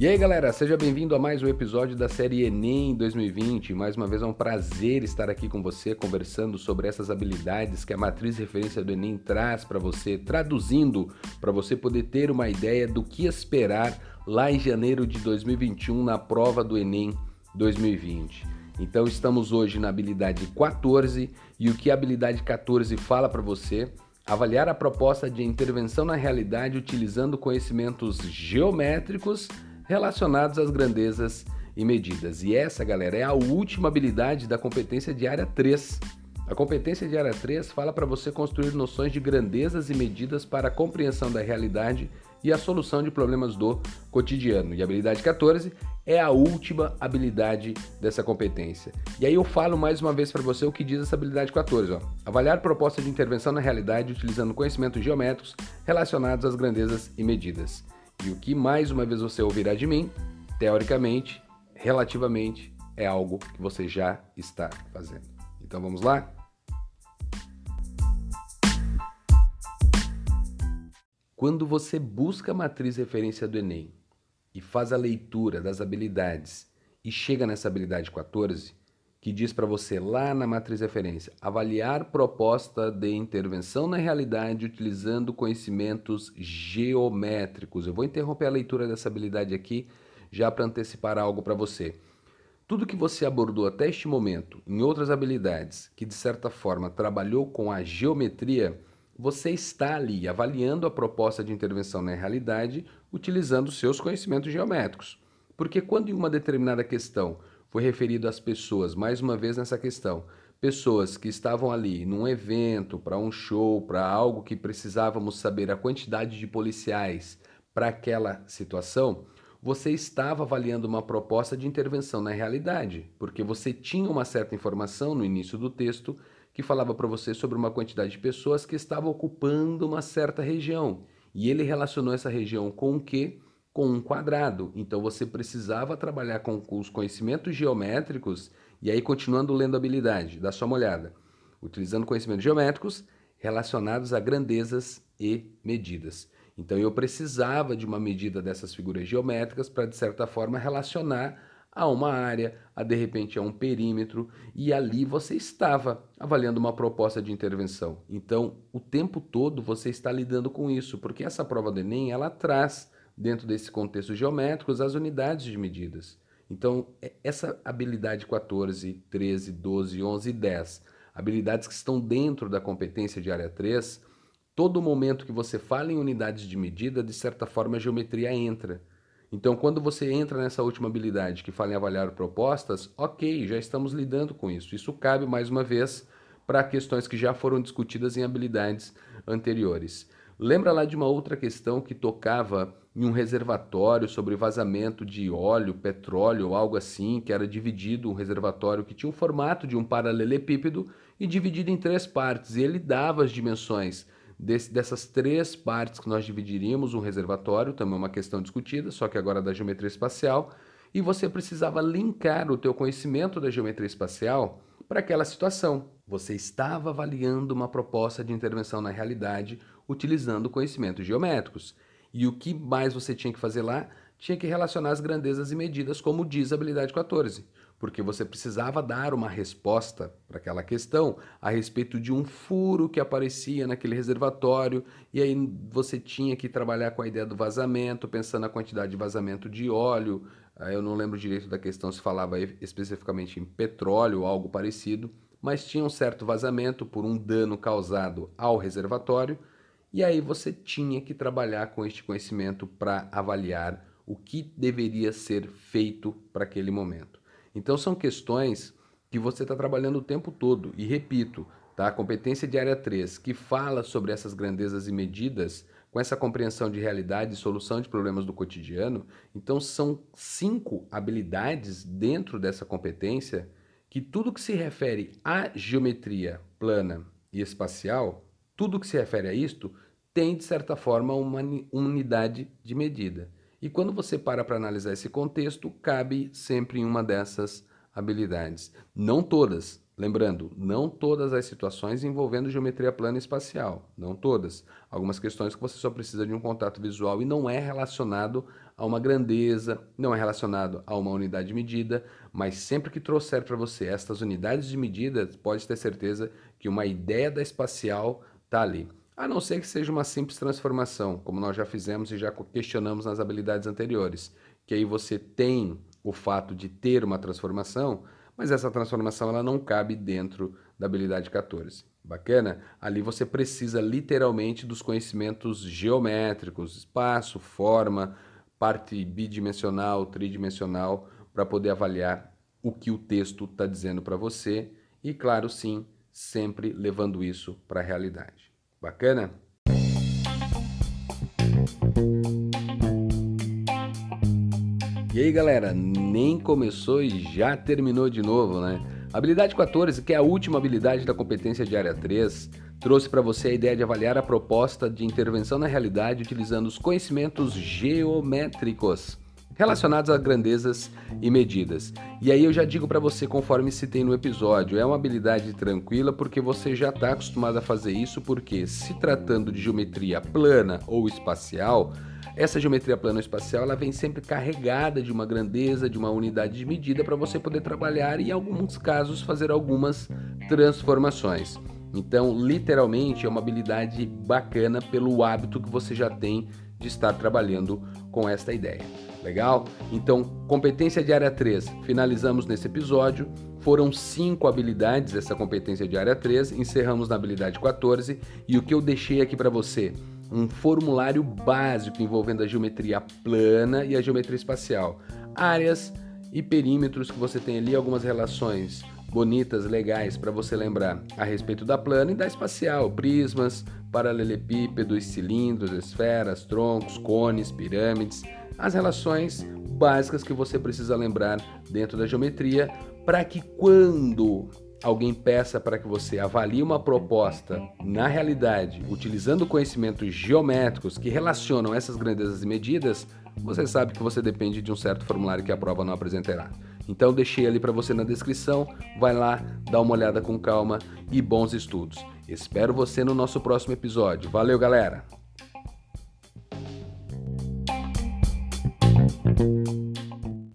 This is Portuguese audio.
E aí galera, seja bem-vindo a mais um episódio da série Enem 2020. Mais uma vez é um prazer estar aqui com você conversando sobre essas habilidades que a matriz referência do Enem traz para você, traduzindo para você poder ter uma ideia do que esperar lá em janeiro de 2021 na prova do Enem 2020. Então estamos hoje na habilidade 14 e o que a habilidade 14 fala para você? Avaliar a proposta de intervenção na realidade utilizando conhecimentos geométricos relacionados às grandezas e medidas. E essa, galera, é a última habilidade da competência de área 3. A competência de área 3 fala para você construir noções de grandezas e medidas para a compreensão da realidade e a solução de problemas do cotidiano. E a habilidade 14 é a última habilidade dessa competência. E aí eu falo mais uma vez para você o que diz essa habilidade 14. Ó. Avaliar proposta de intervenção na realidade utilizando conhecimentos geométricos relacionados às grandezas e medidas. E o que mais uma vez você ouvirá de mim, teoricamente, relativamente, é algo que você já está fazendo. Então vamos lá? Quando você busca a matriz referência do Enem e faz a leitura das habilidades e chega nessa habilidade 14, que diz para você lá na matriz referência avaliar proposta de intervenção na realidade utilizando conhecimentos geométricos. Eu vou interromper a leitura dessa habilidade aqui já para antecipar algo para você. Tudo que você abordou até este momento em outras habilidades que de certa forma trabalhou com a geometria, você está ali avaliando a proposta de intervenção na realidade utilizando seus conhecimentos geométricos. Porque quando em uma determinada questão foi referido às pessoas, mais uma vez nessa questão, pessoas que estavam ali num evento, para um show, para algo que precisávamos saber a quantidade de policiais para aquela situação, você estava avaliando uma proposta de intervenção na realidade, porque você tinha uma certa informação no início do texto que falava para você sobre uma quantidade de pessoas que estavam ocupando uma certa região. E ele relacionou essa região com o quê? Com um quadrado. Então você precisava trabalhar com, os conhecimentos geométricos e aí continuando lendo habilidade, dá só uma olhada. Utilizando conhecimentos geométricos relacionados a grandezas e medidas. Então eu precisava de uma medida dessas figuras geométricas para de certa forma relacionar a uma área, a de repente a um perímetro, e ali você estava avaliando uma proposta de intervenção. Então, o tempo todo você está lidando com isso, porque essa prova do ENEM, ela traz dentro desse contexto geométrico, as unidades de medidas. Então, é, essa habilidade 14, 13, 12, 11 e 10, habilidades que estão dentro da competência de área 3, todo momento que você fala em unidades de medida, de certa forma a geometria entra. Então, quando você entra nessa última habilidade que fala em avaliar propostas, ok, já estamos lidando com isso. Isso cabe, mais uma vez, para questões que já foram discutidas em habilidades anteriores. Lembra lá de uma outra questão que tocava em um reservatório sobre vazamento de óleo, petróleo, algo assim, que era dividido, um reservatório que tinha o formato de um paralelepípedo e dividido em três partes. E ele dava as dimensões desse, dessas três partes que nós dividiríamos um reservatório, também é uma questão discutida, só que agora da geometria espacial, e você precisava linkar o teu conhecimento da geometria espacial para aquela situação. Você estava avaliando uma proposta de intervenção na realidade utilizando conhecimentos geométricos. E o que mais você tinha que fazer lá? Tinha que relacionar as grandezas e medidas, como diz a habilidade 14, porque você precisava dar uma resposta para aquela questão a respeito de um furo que aparecia naquele reservatório, e aí você tinha que trabalhar com a ideia do vazamento, pensando na quantidade de vazamento de óleo. Eu não lembro direito da questão se falava especificamente em petróleo ou algo parecido, mas tinha um certo vazamento por um dano causado ao reservatório e aí você tinha que trabalhar com este conhecimento para avaliar o que deveria ser feito para aquele momento. Então são questões que você está trabalhando o tempo todo. E repito, tá? a competência de área 3, que fala sobre essas grandezas e medidas, com essa compreensão de realidade e solução de problemas do cotidiano, então são cinco habilidades dentro dessa competência que tudo que se refere à geometria plana e espacial tudo que se refere a isto tem, de certa forma, uma unidade de medida. E quando você para para analisar esse contexto, cabe sempre em uma dessas habilidades. Não todas, Lembrando, não todas as situações envolvendo geometria plana espacial, não todas. Algumas questões que você só precisa de um contato visual e não é relacionado a uma grandeza, não é relacionado a uma unidade de medida, mas sempre que trouxer para você estas unidades de medida, pode ter certeza que uma ideia da espacial está ali. A não ser que seja uma simples transformação, como nós já fizemos e já questionamos nas habilidades anteriores, que aí você tem o fato de ter uma transformação, mas essa transformação ela não cabe dentro da habilidade 14. Bacana? Ali você precisa literalmente dos conhecimentos geométricos, espaço, forma, parte bidimensional, tridimensional, para poder avaliar o que o texto está dizendo para você e, claro, sim, sempre levando isso para a realidade. Bacana? E aí, galera, nem começou e já terminou de novo, né? Habilidade 14, que é a última habilidade da competência de área 3, trouxe para você a ideia de avaliar a proposta de intervenção na realidade utilizando os conhecimentos geométricos relacionados a grandezas e medidas. E aí eu já digo para você, conforme citei no episódio, é uma habilidade tranquila porque você já está acostumado a fazer isso, porque se tratando de geometria plana ou espacial, essa geometria plano-espacial ela vem sempre carregada de uma grandeza, de uma unidade de medida para você poder trabalhar e, em alguns casos, fazer algumas transformações. Então, literalmente, é uma habilidade bacana pelo hábito que você já tem de estar trabalhando com esta ideia. Legal? Então, competência de área 3, finalizamos nesse episódio. Foram cinco habilidades essa competência de área 3, encerramos na habilidade 14 e o que eu deixei aqui para você um formulário básico envolvendo a geometria plana e a geometria espacial. Áreas e perímetros que você tem ali, algumas relações bonitas, legais para você lembrar a respeito da plana e da espacial, prismas, paralelepípedos, cilindros, esferas, troncos, cones, pirâmides, as relações básicas que você precisa lembrar dentro da geometria para que quando alguém peça para que você avalie uma proposta na realidade, utilizando conhecimentos geométricos que relacionam essas grandezas e medidas, você sabe que você depende de um certo formulário que a prova não apresentará. Então deixei ali para você na descrição, vai lá, dá uma olhada com calma e bons estudos. Espero você no nosso próximo episódio. Valeu, galera!